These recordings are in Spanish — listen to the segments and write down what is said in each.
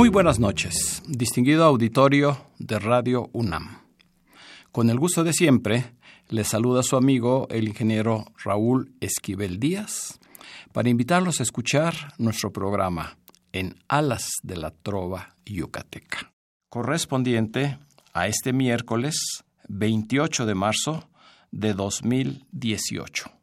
Muy buenas noches, distinguido auditorio de Radio UNAM. Con el gusto de siempre, le saluda su amigo el ingeniero Raúl Esquivel Díaz para invitarlos a escuchar nuestro programa En Alas de la Trova Yucateca, correspondiente a este miércoles 28 de marzo de 2018.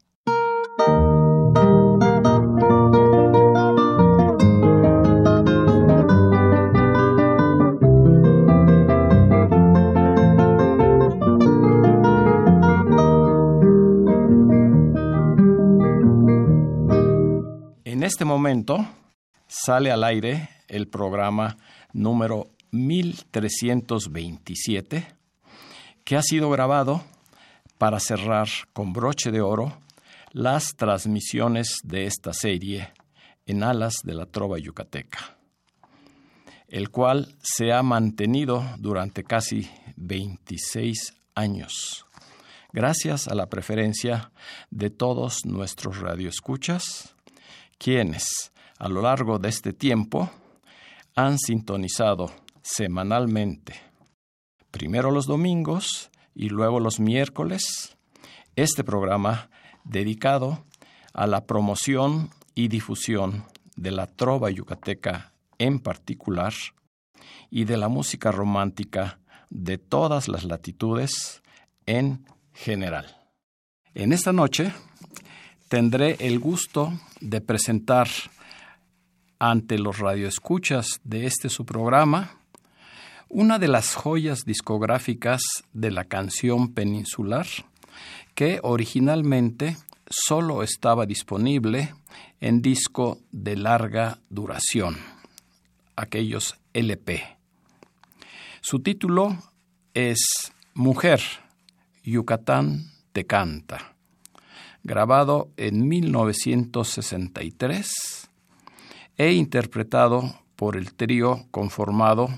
Este momento sale al aire el programa número 1327 que ha sido grabado para cerrar con broche de oro las transmisiones de esta serie en alas de la trova yucateca, el cual se ha mantenido durante casi 26 años, gracias a la preferencia de todos nuestros radioescuchas, quienes a lo largo de este tiempo han sintonizado semanalmente, primero los domingos y luego los miércoles, este programa dedicado a la promoción y difusión de la trova yucateca en particular y de la música romántica de todas las latitudes en general. En esta noche tendré el gusto de presentar ante los radioescuchas de este su programa una de las joyas discográficas de la canción peninsular que originalmente solo estaba disponible en disco de larga duración, aquellos LP. Su título es Mujer, Yucatán te canta grabado en 1963 e interpretado por el trío conformado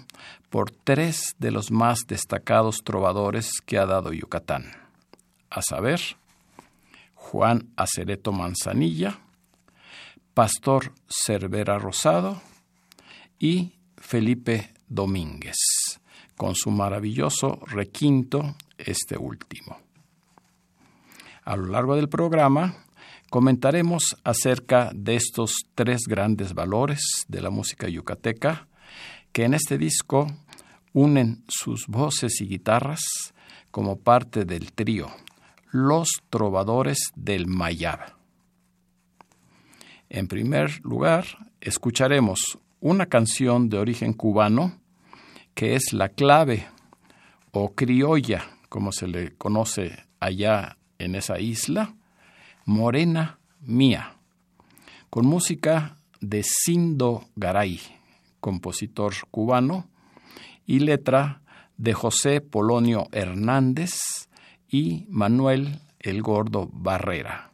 por tres de los más destacados trovadores que ha dado Yucatán, a saber, Juan Acereto Manzanilla, Pastor Cervera Rosado y Felipe Domínguez, con su maravilloso requinto este último. A lo largo del programa comentaremos acerca de estos tres grandes valores de la música yucateca que en este disco unen sus voces y guitarras como parte del trío Los Trovadores del Mayab. En primer lugar, escucharemos una canción de origen cubano que es la clave o criolla, como se le conoce allá en esa isla, Morena Mía, con música de Sindo Garay, compositor cubano, y letra de José Polonio Hernández y Manuel El Gordo Barrera,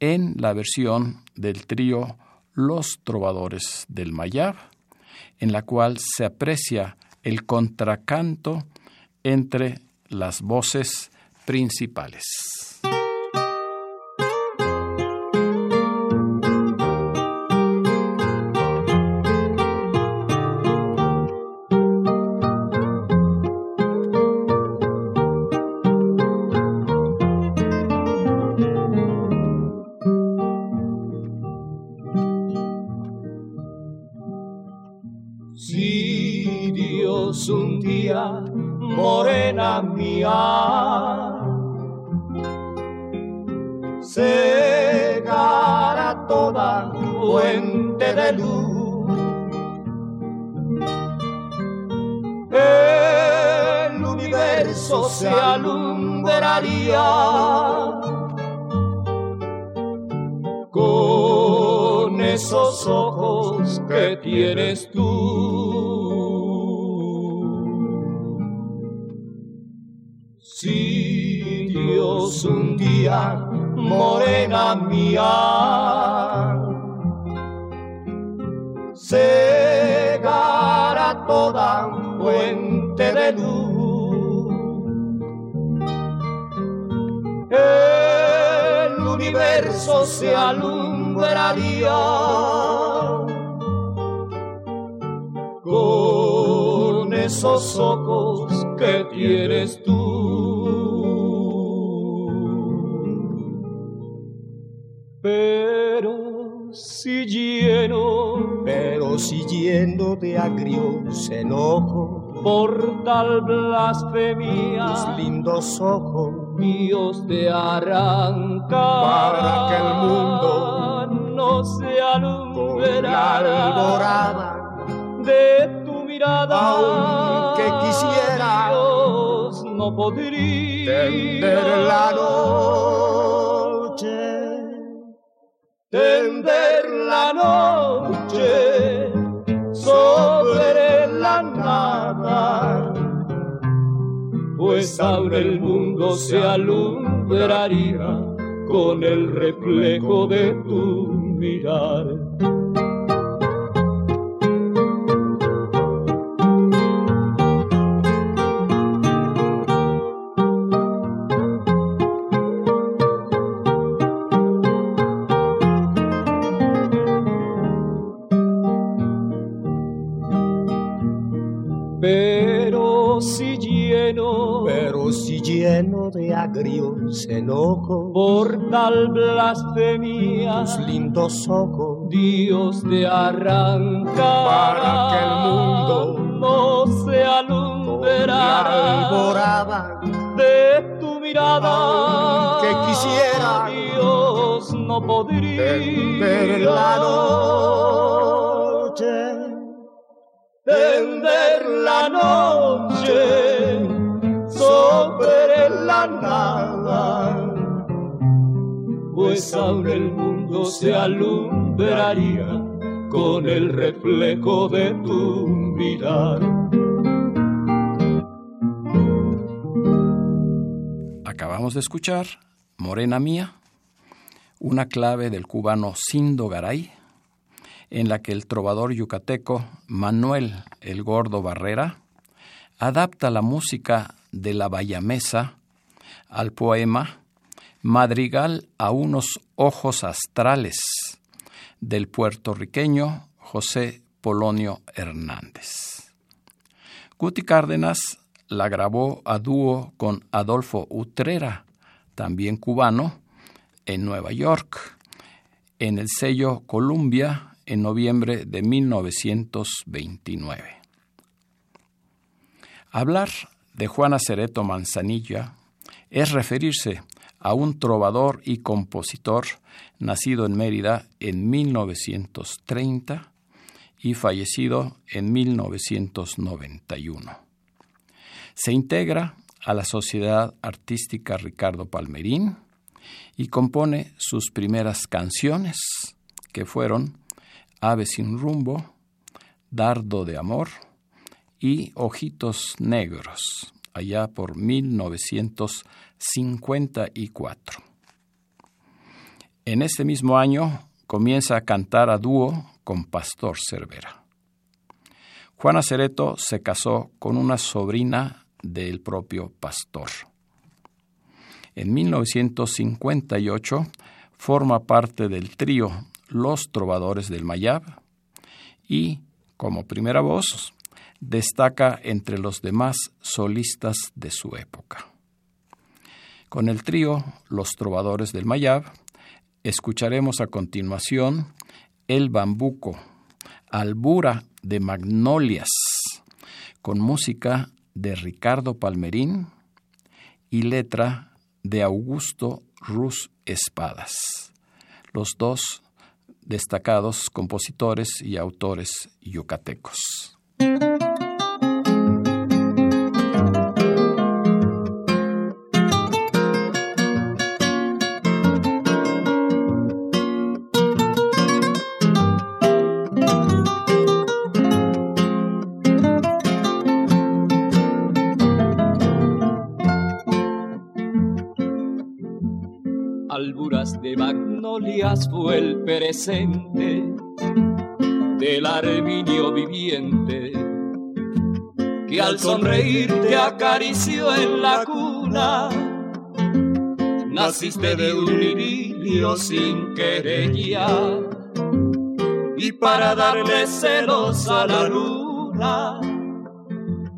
en la versión del trío Los Trovadores del Mayab, en la cual se aprecia el contracanto entre las voces principales. Un día, morena mía, de luz. El universo se alumbraría con esos ojos que tienes tú. Si Dios un día, morena mía, cegará toda fuente de luz. El universo se alumbraría con esos ojos que tienes tú. Si lleno, pero si lleno de agrios enojo, por tal blasfemia, tus lindos ojos, Dios te arranca para que el mundo no se con la alborada, de tu mirada, Aunque quisiera Dios no podría tender la noche, tender la noche sobre la nada, pues ahora el mundo se alumbraría con el reflejo de tu mirar. Lleno de agrios enojo, por tal blasfemia, tus lindos ojos, Dios te arranca. Para que el mundo no se alumbrará. de tu mirada. Aunque quisiera Dios no podría. tender la noche, tender la noche nada, pues ahora el mundo se alumbraría con el reflejo de tu mirar. Acabamos de escuchar Morena Mía, una clave del cubano Sindo Garay, en la que el trovador yucateco Manuel el Gordo Barrera adapta la música de la bayamesa al poema Madrigal a unos ojos astrales del puertorriqueño José Polonio Hernández. Guti Cárdenas la grabó a dúo con Adolfo Utrera, también cubano, en Nueva York, en el sello Columbia en noviembre de 1929. Hablar de Juana Cereto Manzanilla es referirse a un trovador y compositor nacido en Mérida en 1930 y fallecido en 1991. Se integra a la Sociedad Artística Ricardo Palmerín y compone sus primeras canciones, que fueron Ave sin rumbo, Dardo de amor y Ojitos negros, allá por 1954. En ese mismo año comienza a cantar a dúo con Pastor Cervera. Juana Cereto se casó con una sobrina del propio Pastor. En 1958 forma parte del trío Los Trovadores del Mayab y, como primera voz, destaca entre los demás solistas de su época. Con el trío Los Trovadores del Mayab escucharemos a continuación El Bambuco, Albura de Magnolias, con música de Ricardo Palmerín y letra de Augusto Ruz Espadas, los dos destacados compositores y autores yucatecos de magnolias fue el presente del arminio viviente que al sonreír te acarició en la cuna. Naciste de un idilio sin querella y para darle celos a la luna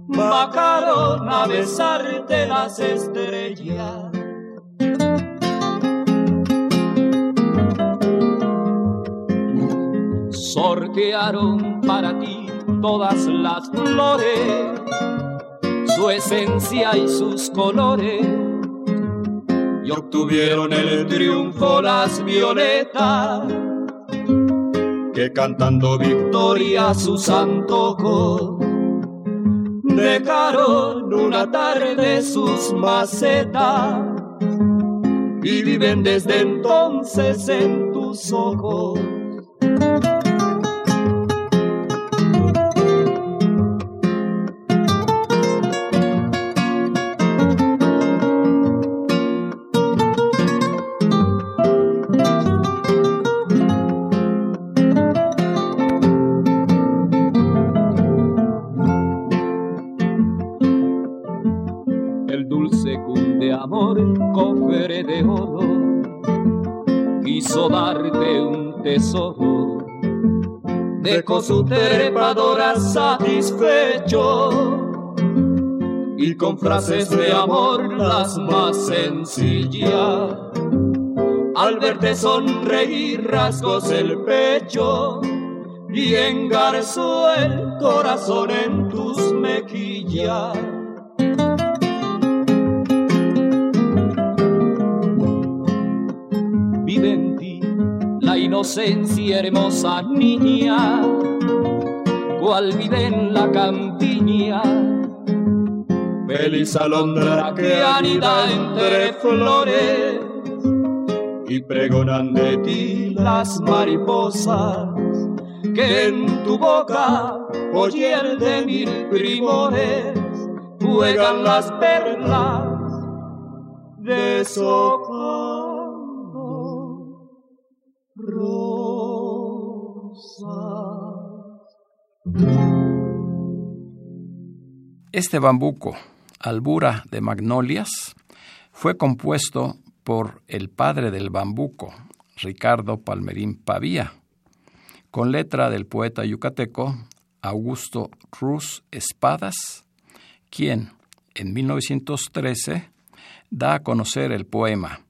bajaron a besarte las estrellas. Sortearon para ti todas las flores, su esencia y sus colores, y obtuvieron el triunfo las violetas, que cantando victoria sus antojos dejaron una tarde sus macetas y viven desde entonces en tus ojos. Dejó su trepadora satisfecho y con frases de amor las más sencillas. Al verte sonreír rasgos el pecho y engarzó el corazón en tus mejillas. Inocencia hermosa niña, cual vive en la campiña. Feliz alondra que anida entre flores y pregonan de ti las mariposas que en tu boca el de mil primores juegan las perlas de socorro. Este bambuco, albura de magnolias, fue compuesto por el padre del bambuco, Ricardo Palmerín Pavía, con letra del poeta yucateco Augusto Ruz Espadas, quien en 1913 da a conocer el poema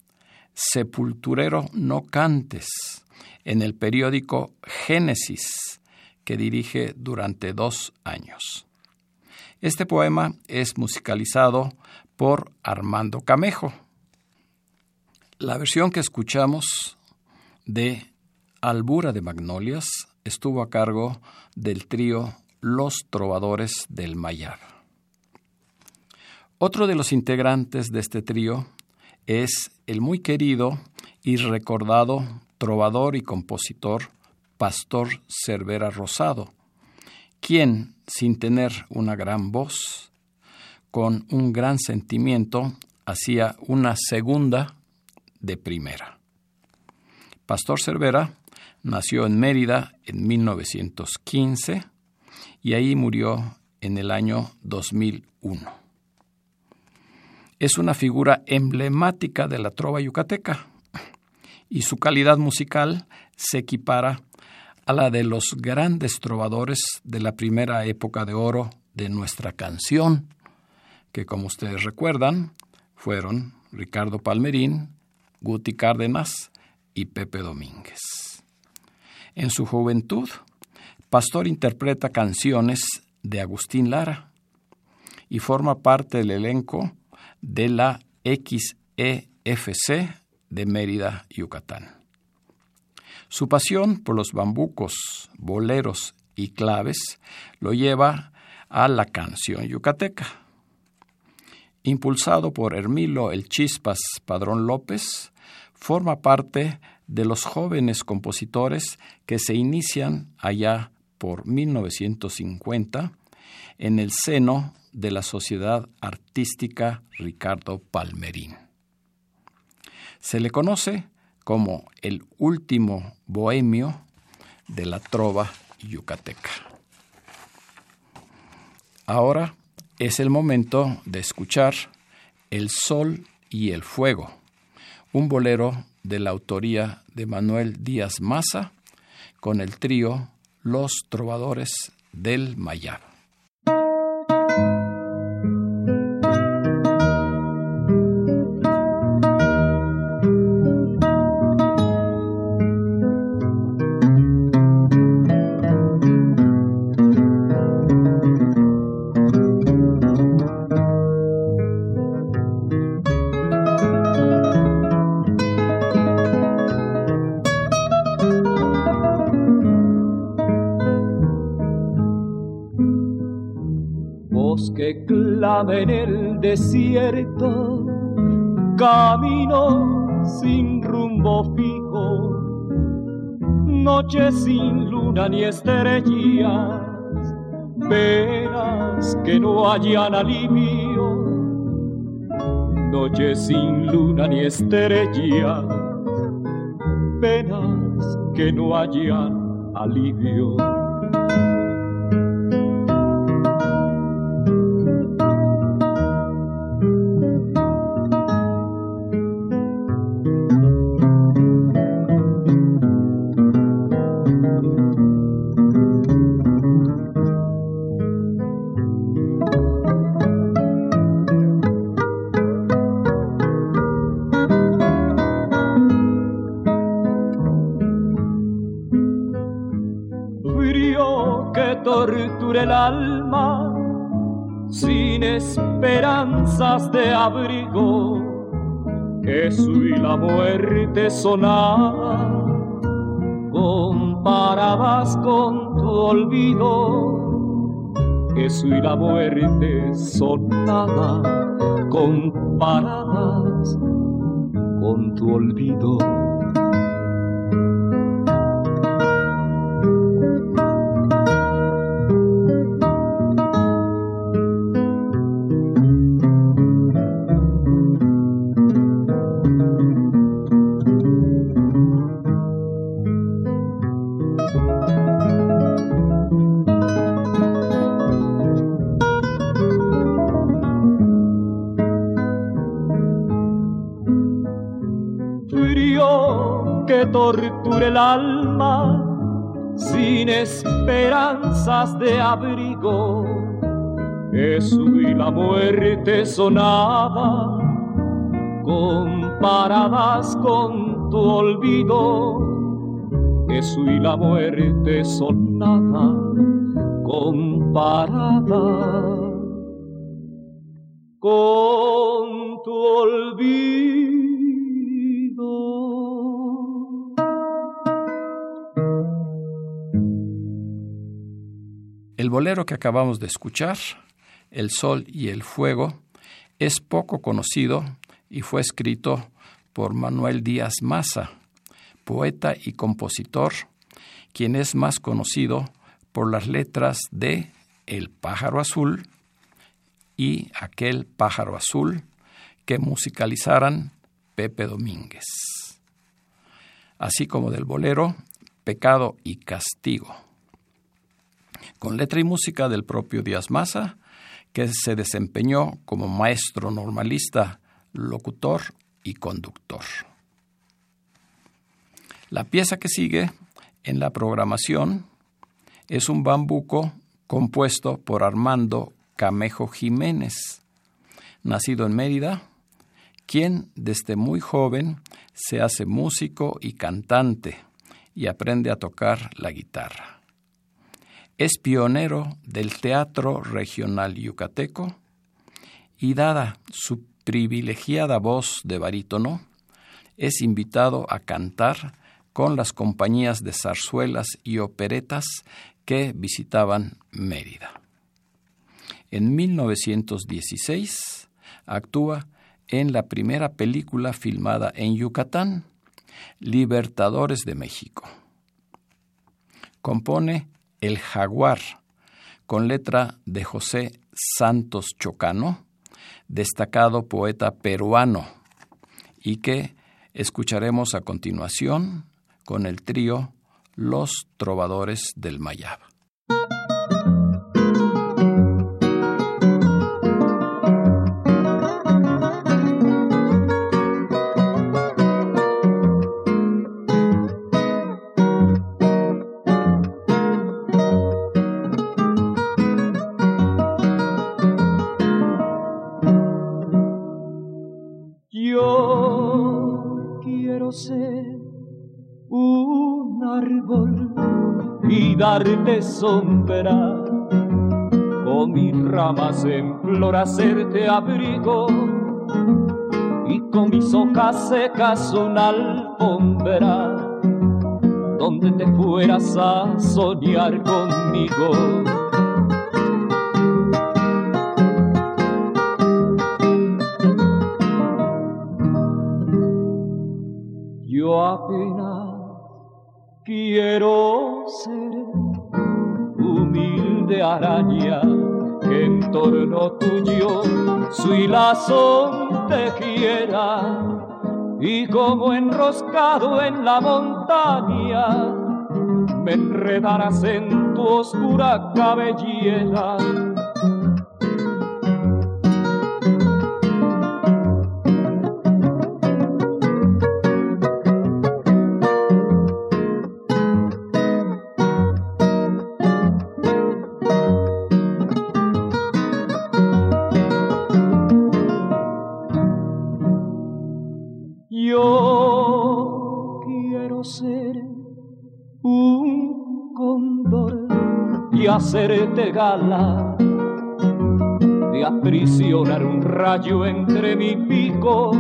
Sepulturero no cantes en el periódico Génesis, que dirige durante dos años. Este poema es musicalizado por Armando Camejo. La versión que escuchamos de Albura de Magnolias estuvo a cargo del trío Los Trovadores del Mayar. Otro de los integrantes de este trío es el muy querido y recordado trovador y compositor Pastor Cervera Rosado, quien, sin tener una gran voz, con un gran sentimiento, hacía una segunda de primera. Pastor Cervera nació en Mérida en 1915 y ahí murió en el año 2001. Es una figura emblemática de la trova yucateca y su calidad musical se equipara a la de los grandes trovadores de la primera época de oro de nuestra canción, que como ustedes recuerdan, fueron Ricardo Palmerín, Guti Cárdenas y Pepe Domínguez. En su juventud, Pastor interpreta canciones de Agustín Lara y forma parte del elenco de la XEFC de Mérida, Yucatán. Su pasión por los bambucos, boleros y claves lo lleva a la canción yucateca. Impulsado por Hermilo El Chispas Padrón López, forma parte de los jóvenes compositores que se inician allá por 1950 en el seno de la Sociedad Artística Ricardo Palmerín. Se le conoce como el último bohemio de la trova yucateca. Ahora es el momento de escuchar El Sol y el Fuego, un bolero de la autoría de Manuel Díaz Maza con el trío Los Trovadores del Mayab. En el desierto, camino sin rumbo fijo, noche sin luna ni estrellas, penas que no hayan alivio, noche sin luna ni estrellas, penas que no hayan alivio. Muerte sonaban comparadas con tu olvido. Jesús y la muerte sonaban comparadas con tu olvido. Muerte sonaba comparadas con tu olvido. Jesús y la muerte sonaba comparadas con tu olvido. El bolero que acabamos de escuchar, El Sol y el Fuego, es poco conocido y fue escrito por Manuel Díaz Maza, poeta y compositor, quien es más conocido por las letras de El pájaro azul y aquel pájaro azul que musicalizaran Pepe Domínguez, así como del bolero Pecado y Castigo. Con letra y música del propio Díaz Maza, que se desempeñó como maestro normalista, locutor y conductor. La pieza que sigue en la programación es un bambuco compuesto por Armando Camejo Jiménez, nacido en Mérida, quien desde muy joven se hace músico y cantante y aprende a tocar la guitarra. Es pionero del teatro regional yucateco y dada su privilegiada voz de barítono, es invitado a cantar con las compañías de zarzuelas y operetas que visitaban Mérida. En 1916 actúa en la primera película filmada en Yucatán, Libertadores de México. Compone el Jaguar, con letra de José Santos Chocano, destacado poeta peruano, y que Escucharemos a continuación con el trío Los Trovadores del Mayab. Darte sombra, con mis ramas en flor hacerte abrigo y con mis hojas secas una alfombra donde te fueras a soñar conmigo. Yo apenas quiero ser araña que en torno tuyo su hilazón quiera. Y como enroscado en la montaña me enredarás en tu oscura cabellera hacerte gala, de aprisionar un rayo entre mi pico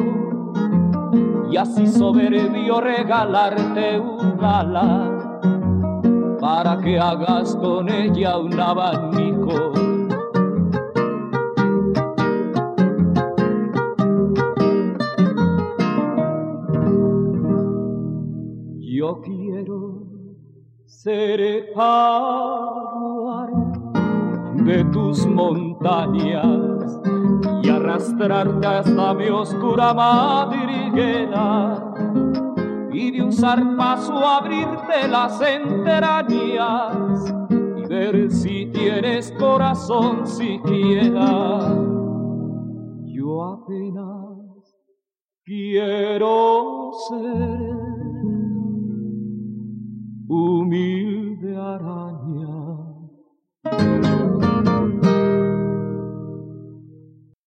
y así soberbio regalarte un ala para que hagas con ella un abanico. Ser de tus montañas y arrastrarte hasta mi oscura madriguera y de un zarpazo abrirte las entrañas y ver si tienes corazón siquiera. Yo apenas quiero ser humilde araña.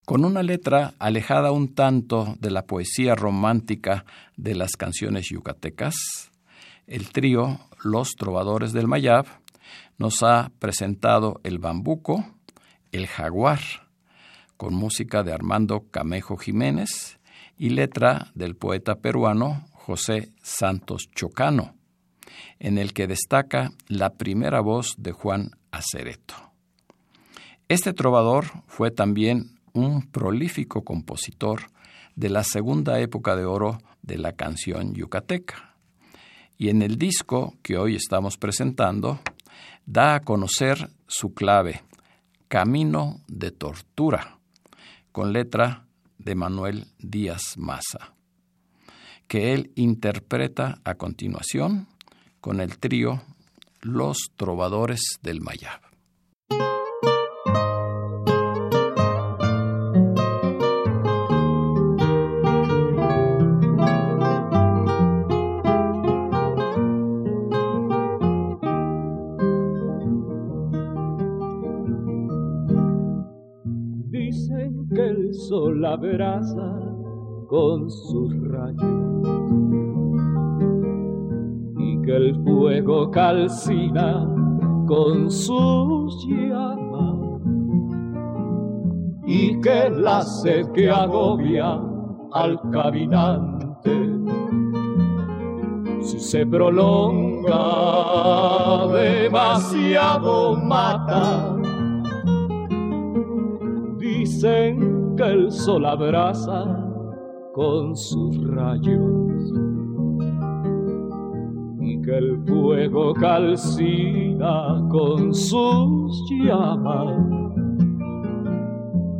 Con una letra alejada un tanto de la poesía romántica de las canciones yucatecas, el trío Los Trovadores del Mayab nos ha presentado el bambuco, el jaguar, con música de Armando Camejo Jiménez y letra del poeta peruano José Santos Chocano, en el que destaca la primera voz de Juan Acereto. Este trovador fue también un prolífico compositor de la segunda época de oro de la canción yucateca. Y en el disco que hoy estamos presentando, da a conocer su clave, Camino de Tortura, con letra de Manuel Díaz Maza, que él interpreta a continuación con el trío Los Trovadores del Mayab. la abraza con sus rayos que el fuego calcina con sus llamas y que la sed que agobia al caminante si se prolonga demasiado mata. Dicen que el sol abraza con sus rayos el fuego calcina con sus llamas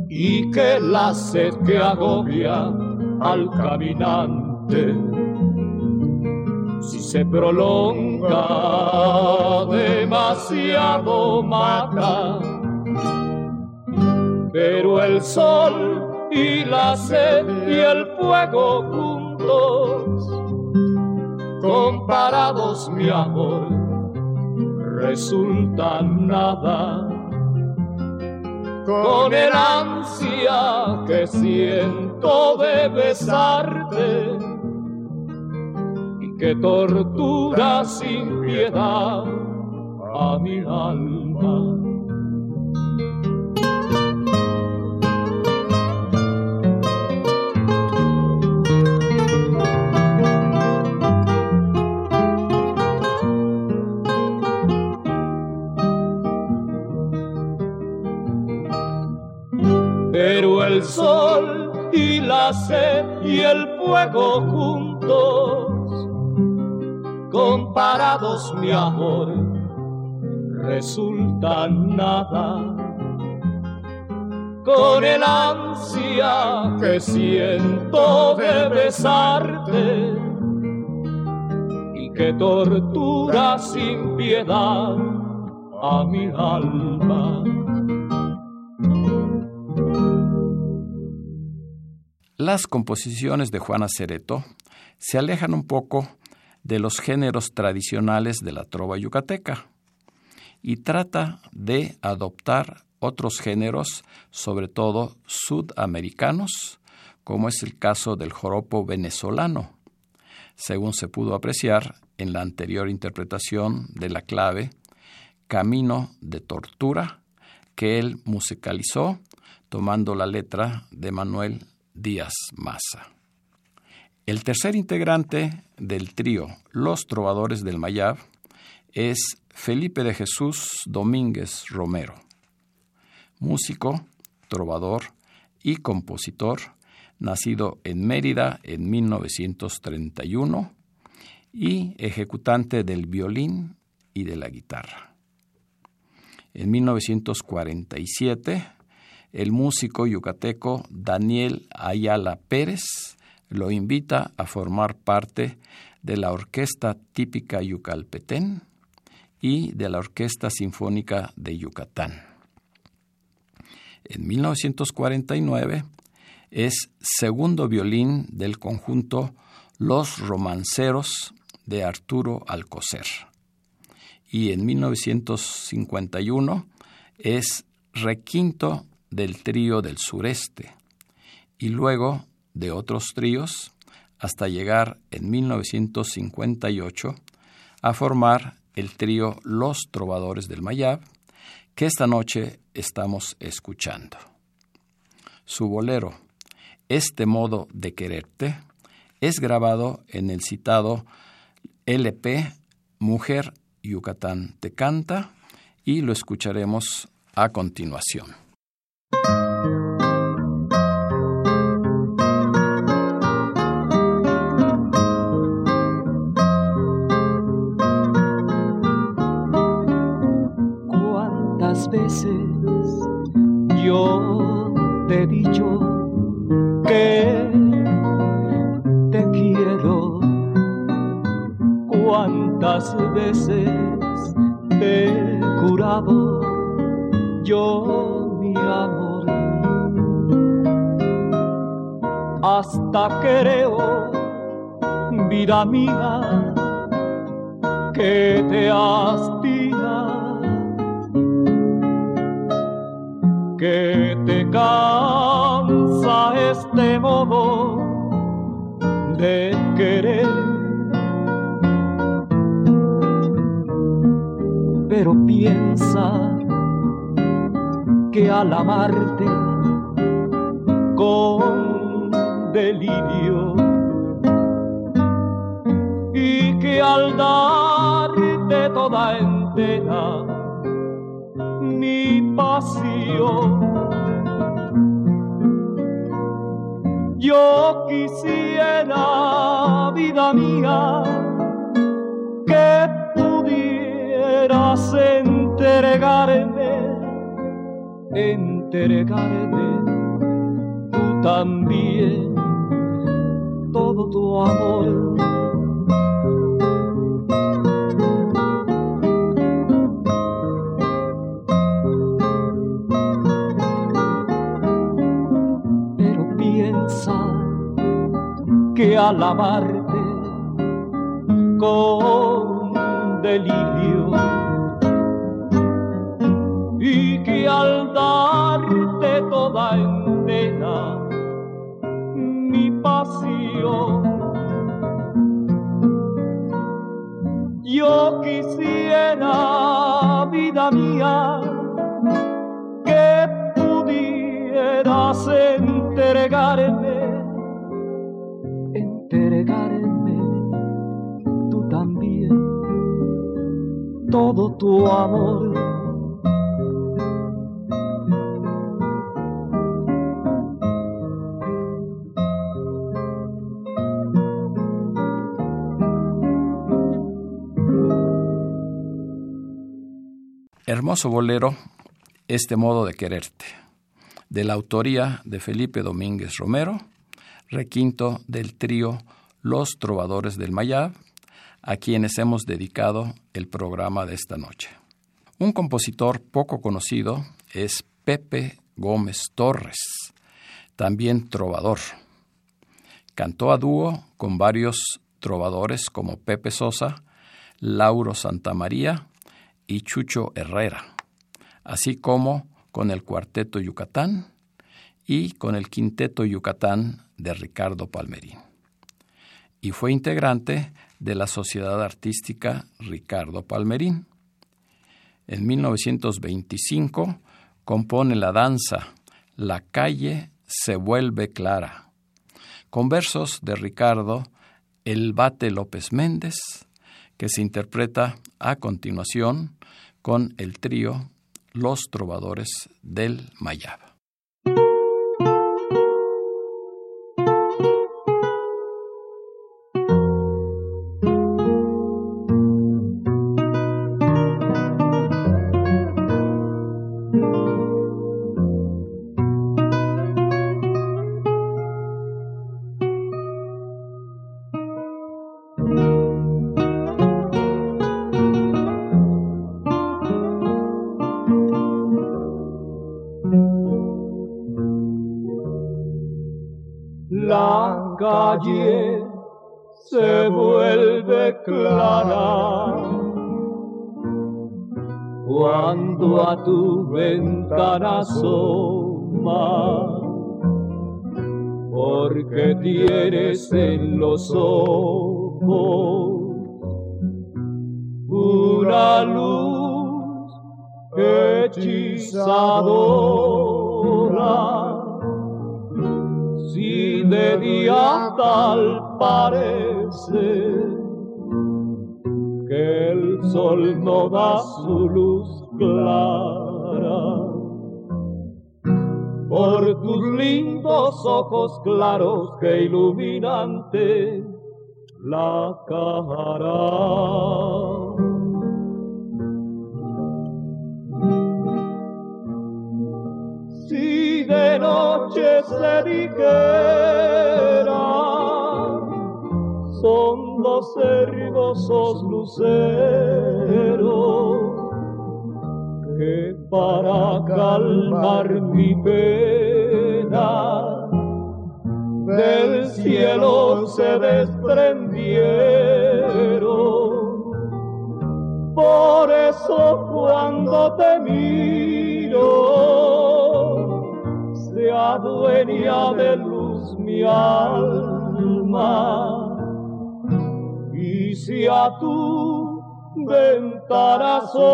y que la sed que agobia al caminante si se prolonga demasiado mata. Pero el sol y la sed y el fuego juntos, comparados mi amor, resultan nada. Con el ansia que siento de besarte que tortura sin piedad a mi alma. Juntos comparados mi amor resultan nada con el ansia que siento de besarte y que tortura sin piedad a mi alma. Las composiciones de Juana Cereto se alejan un poco de los géneros tradicionales de la trova yucateca y trata de adoptar otros géneros, sobre todo sudamericanos, como es el caso del joropo venezolano, según se pudo apreciar en la anterior interpretación de la clave Camino de Tortura, que él musicalizó tomando la letra de Manuel Díaz Maza. El tercer integrante del trío Los Trovadores del Mayab es Felipe de Jesús Domínguez Romero, músico, trovador y compositor, nacido en Mérida en 1931 y ejecutante del violín y de la guitarra. En 1947, el músico yucateco Daniel Ayala Pérez lo invita a formar parte de la Orquesta Típica Yucalpetén y de la Orquesta Sinfónica de Yucatán. En 1949 es segundo violín del conjunto Los Romanceros de Arturo Alcocer. Y en 1951 es requinto del trío del sureste y luego de otros tríos hasta llegar en 1958 a formar el trío Los Trovadores del Mayab, que esta noche estamos escuchando. Su bolero, Este modo de quererte, es grabado en el citado LP Mujer Yucatán te canta y lo escucharemos a continuación. Veces he curado yo mi amor. Hasta creo, vida mía, que te hastia, que te cansa este modo de querer pero piensa que al amarte con delirio y que al darte toda entera mi pasión yo quisiera vida mía entregarme, entregarme tú también todo tu amor. Pero piensa que al amarte con delirio pudieras entregarme entregarme tú también. Todo tu amor. Hermoso bolero, este modo de quererte, de la autoría de Felipe Domínguez Romero, requinto del trío Los Trovadores del Mayab, a quienes hemos dedicado el programa de esta noche. Un compositor poco conocido es Pepe Gómez Torres, también trovador. Cantó a dúo con varios trovadores como Pepe Sosa, Lauro Santamaría y Chucho Herrera, así como con el Cuarteto Yucatán y con el Quinteto Yucatán de Ricardo Palmerín. Y fue integrante de la Sociedad Artística Ricardo Palmerín. En 1925 compone la danza La calle se vuelve clara, con versos de Ricardo El Bate López Méndez, que se interpreta a continuación con el trío Los Trovadores del Mayab. Calle se vuelve clara. Cuando a tu ventana asoma, porque tienes en los ojos una luz hechizadora tal parece que el sol no da su luz clara. Por tus lindos ojos claros que iluminante la cara. Noche se dijera, son los hermosos luceros que para calmar mi pena del cielo se desprendieron. Por eso cuando te miro, se adueña de luz mi alma. Y si a tu ventana asoma,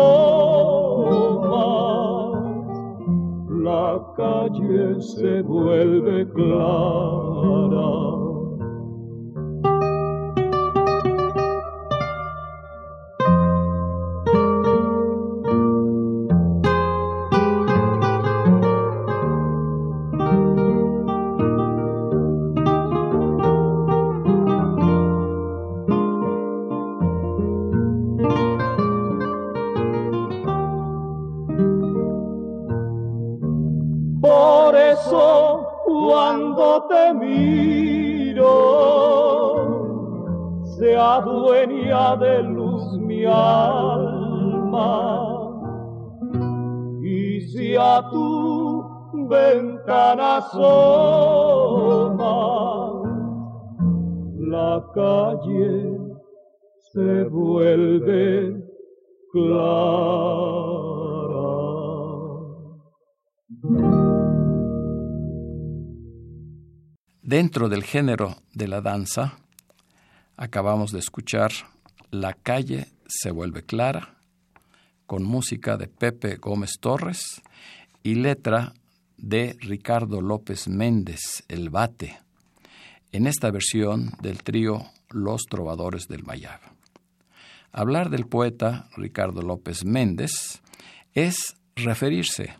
la calle se vuelve clara. Dentro del género de la danza, acabamos de escuchar La calle se vuelve clara, con música de Pepe Gómez Torres y letra de Ricardo López Méndez, El Bate, en esta versión del trío Los Trovadores del Mayab. Hablar del poeta Ricardo López Méndez es referirse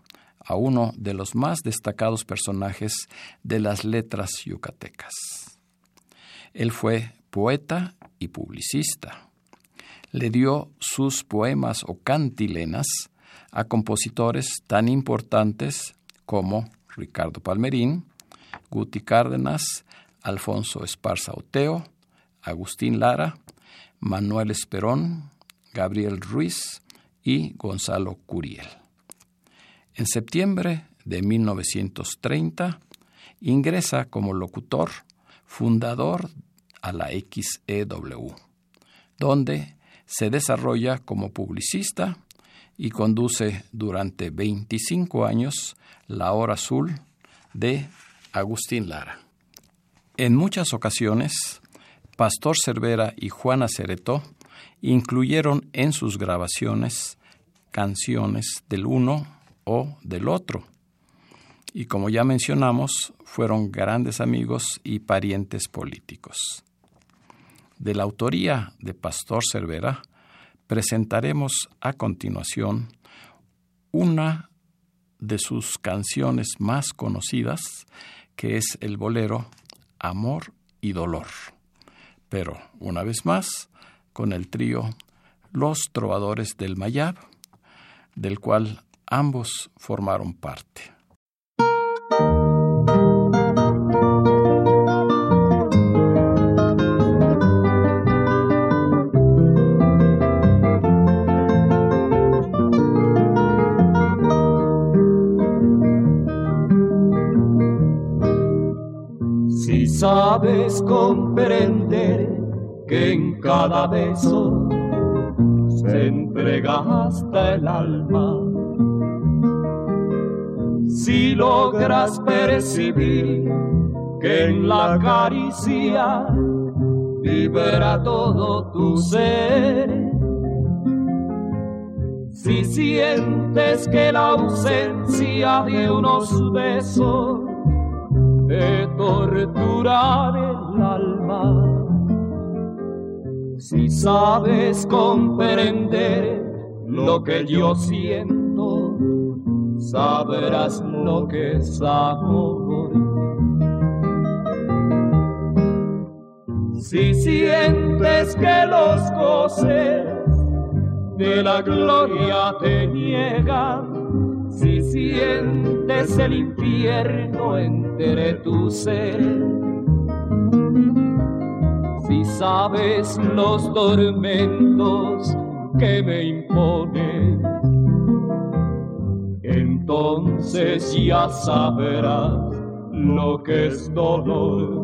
a uno de los más destacados personajes de las letras yucatecas. Él fue poeta y publicista. Le dio sus poemas o cantilenas a compositores tan importantes como Ricardo Palmerín, Guti Cárdenas, Alfonso Esparza Oteo, Agustín Lara, Manuel Esperón, Gabriel Ruiz y Gonzalo Curiel. En septiembre de 1930 ingresa como locutor, fundador a la XEW, donde se desarrolla como publicista y conduce durante 25 años La Hora Azul de Agustín Lara. En muchas ocasiones, Pastor Cervera y Juana Cereto incluyeron en sus grabaciones canciones del uno o del otro. Y como ya mencionamos, fueron grandes amigos y parientes políticos. De la autoría de Pastor Cervera, presentaremos a continuación una de sus canciones más conocidas, que es el bolero Amor y Dolor. Pero, una vez más, con el trío Los Trovadores del Mayab, del cual ambos formaron parte. Si sabes comprender que en cada beso se entrega hasta el alma si logras percibir que en la caricia vibra todo tu ser, si sientes que la ausencia de unos besos te tortura el alma, si sabes comprender lo que yo siento, sabrás lo que es amor. Si sientes que los goces de la gloria te niegan, si sientes el infierno entre tu ser, si sabes los tormentos que me imponen, entonces ya sabrás lo que es dolor.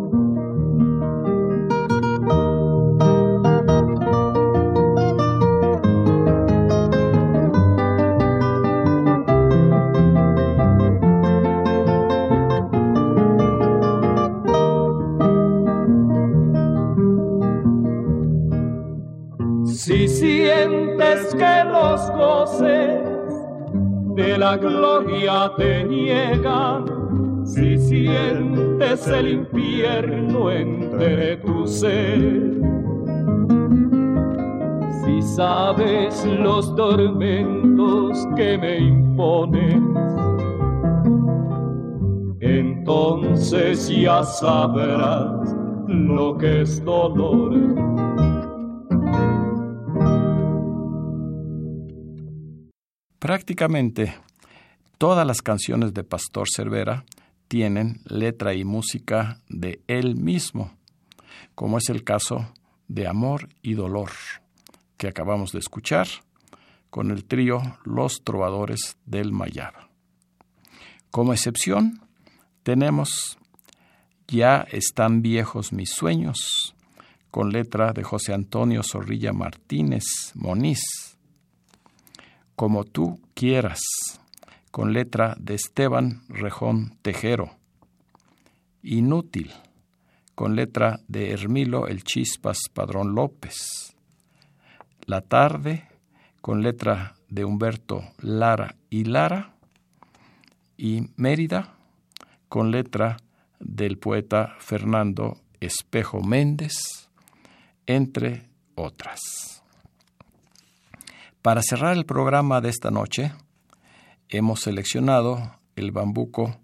Si sientes que los goces de la gloria te niegan, si sientes el infierno entre tu ser, si sabes los tormentos que me impones, entonces ya sabrás lo que es dolor Prácticamente todas las canciones de Pastor Cervera tienen letra y música de él mismo, como es el caso de Amor y Dolor, que acabamos de escuchar con el trío Los Trovadores del Mayab. Como excepción, tenemos Ya están viejos mis sueños, con letra de José Antonio Zorrilla Martínez Moniz. Como tú quieras, con letra de Esteban Rejón Tejero. Inútil, con letra de Hermilo El Chispas Padrón López. La tarde, con letra de Humberto Lara y Lara. Y Mérida, con letra del poeta Fernando Espejo Méndez, entre otras. Para cerrar el programa de esta noche, hemos seleccionado el bambuco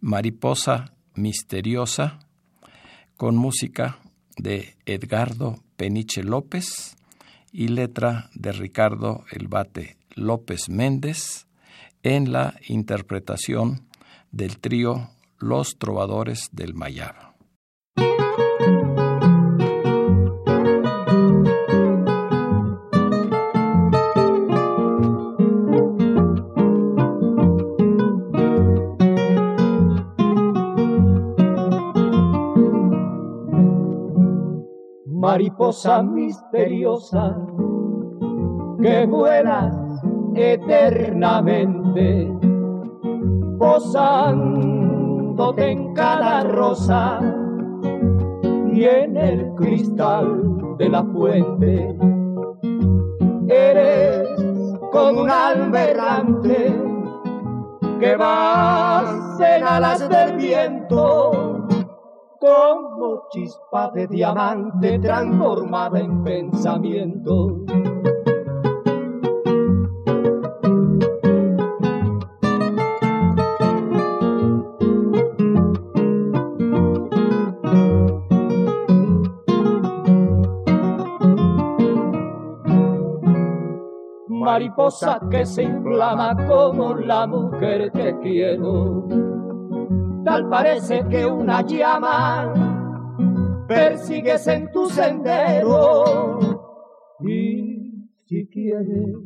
Mariposa Misteriosa con música de Edgardo Peniche López y letra de Ricardo Elbate López Méndez en la interpretación del trío Los Trovadores del Mayab. Mariposa misteriosa que vuelas eternamente, posándote en cada rosa y en el cristal de la fuente. Eres como un alma que vas en alas del viento como chispa de diamante transformada en pensamiento. Mariposa que se inflama como la mujer que quiero tal parece que una llama persigues en tu sendero. Y si quieres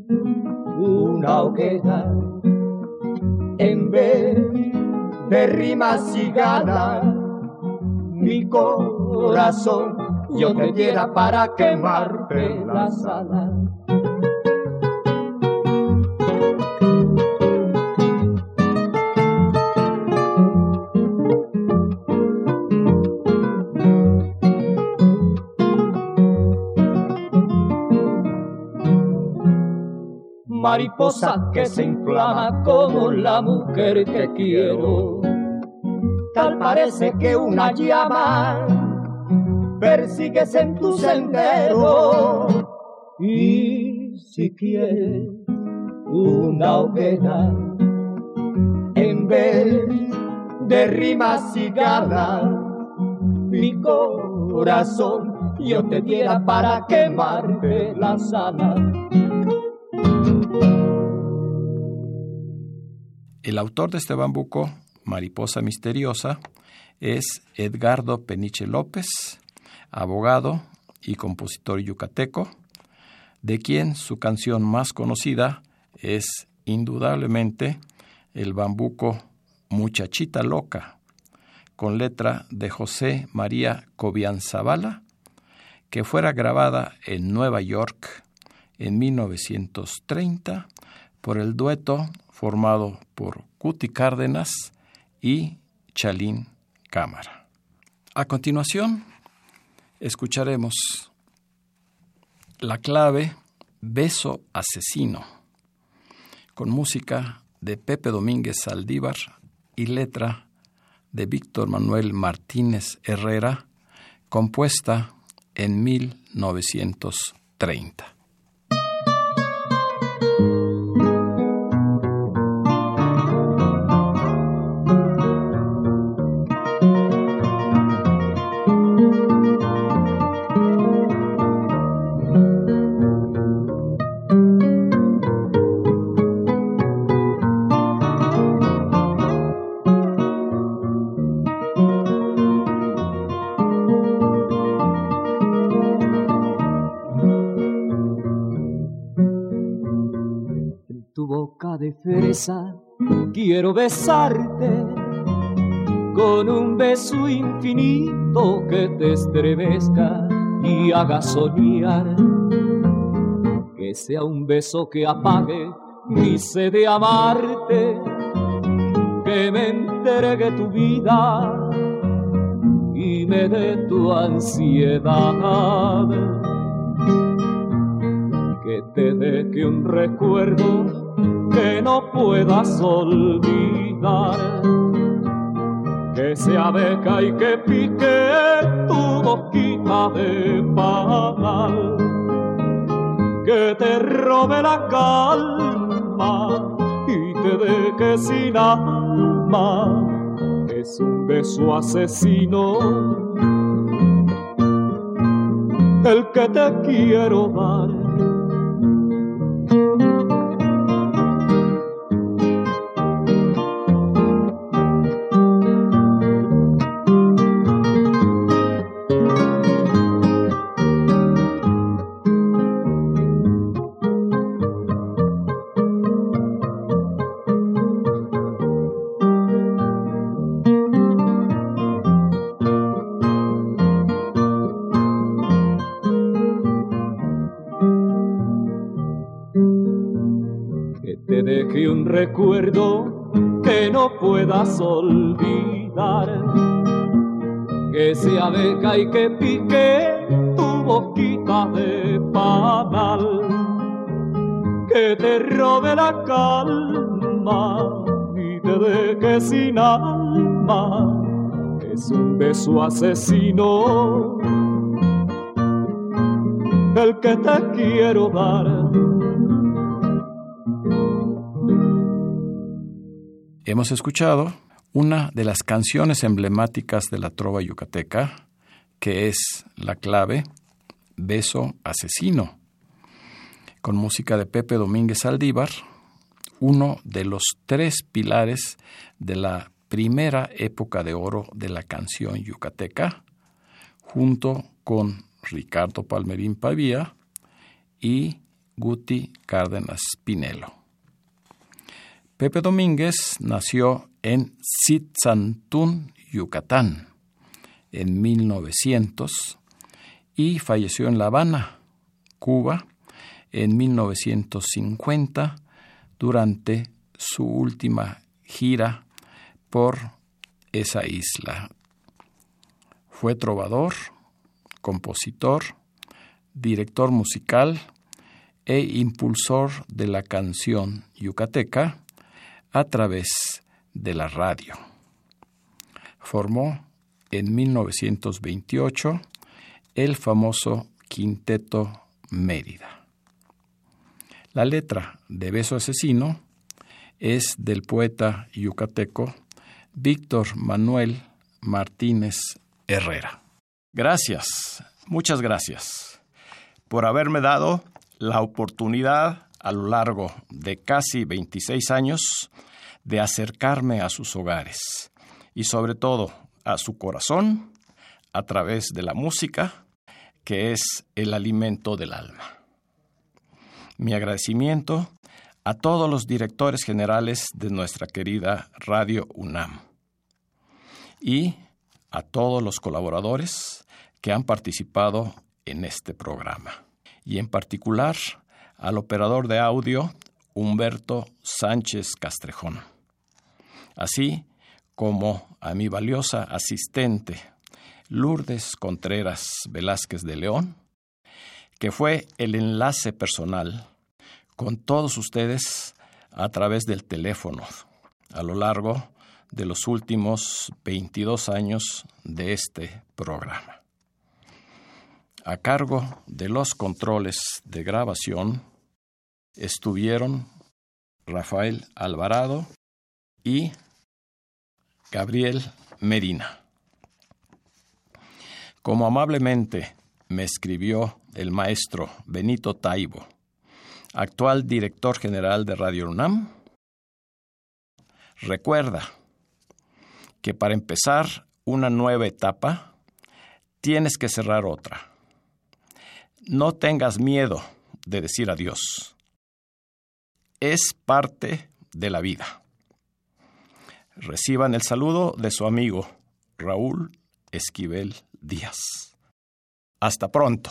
una hoguera, en vez de rimas y ganas, mi corazón yo te diera para quemarte las alas. Mariposa que se inflama como la mujer que quiero. Tal parece que una llama persigues en tu sendero. Y si quieres una hoguera, en vez de rimas y ganas, mi corazón yo te diera para quemarte la alas. El autor de este bambuco, Mariposa Misteriosa, es Edgardo Peniche López, abogado y compositor yucateco, de quien su canción más conocida es indudablemente el bambuco Muchachita Loca, con letra de José María Cobian Zavala, que fuera grabada en Nueva York en 1930 por el dueto formado por Cuti Cárdenas y Chalín Cámara. A continuación, escucharemos la clave Beso Asesino, con música de Pepe Domínguez Saldívar y letra de Víctor Manuel Martínez Herrera, compuesta en 1930. Besarte con un beso infinito que te estremezca y haga soñar. Que sea un beso que apague mi sed de amarte, que me entregue tu vida y me dé tu ansiedad. Te deje un recuerdo que no puedas olvidar. Que se abeca y que pique tu boquita de panal, que te robe la calma y te deje sin alma, es un beso asesino. El que te quiero dar Abeca y que pique tu boquita de panal. Que te robe la calma y te deje sin alma. Es un beso asesino el que te quiero dar Hemos escuchado una de las canciones emblemáticas de la trova yucateca, que es la clave Beso Asesino, con música de Pepe Domínguez Aldívar, uno de los tres pilares de la primera época de oro de la canción yucateca, junto con Ricardo Palmerín Pavía y Guti Cárdenas Pinelo. Pepe Domínguez nació en Sitzantún, Yucatán, en 1900 y falleció en La Habana, Cuba, en 1950 durante su última gira por esa isla. Fue trovador, compositor, director musical e impulsor de la canción yucateca a través de la radio. Formó en 1928 el famoso Quinteto Mérida. La letra de Beso Asesino es del poeta yucateco Víctor Manuel Martínez Herrera. Gracias, muchas gracias por haberme dado la oportunidad a lo largo de casi 26 años de acercarme a sus hogares y sobre todo a su corazón a través de la música, que es el alimento del alma. Mi agradecimiento a todos los directores generales de nuestra querida Radio UNAM y a todos los colaboradores que han participado en este programa, y en particular al operador de audio Humberto Sánchez Castrejón así como a mi valiosa asistente Lourdes Contreras Velázquez de León, que fue el enlace personal con todos ustedes a través del teléfono a lo largo de los últimos 22 años de este programa. A cargo de los controles de grabación estuvieron Rafael Alvarado y Gabriel Medina. Como amablemente me escribió el maestro Benito Taibo, actual director general de Radio UNAM, recuerda que para empezar una nueva etapa tienes que cerrar otra. No tengas miedo de decir adiós. Es parte de la vida. Reciban el saludo de su amigo Raúl Esquivel Díaz. Hasta pronto.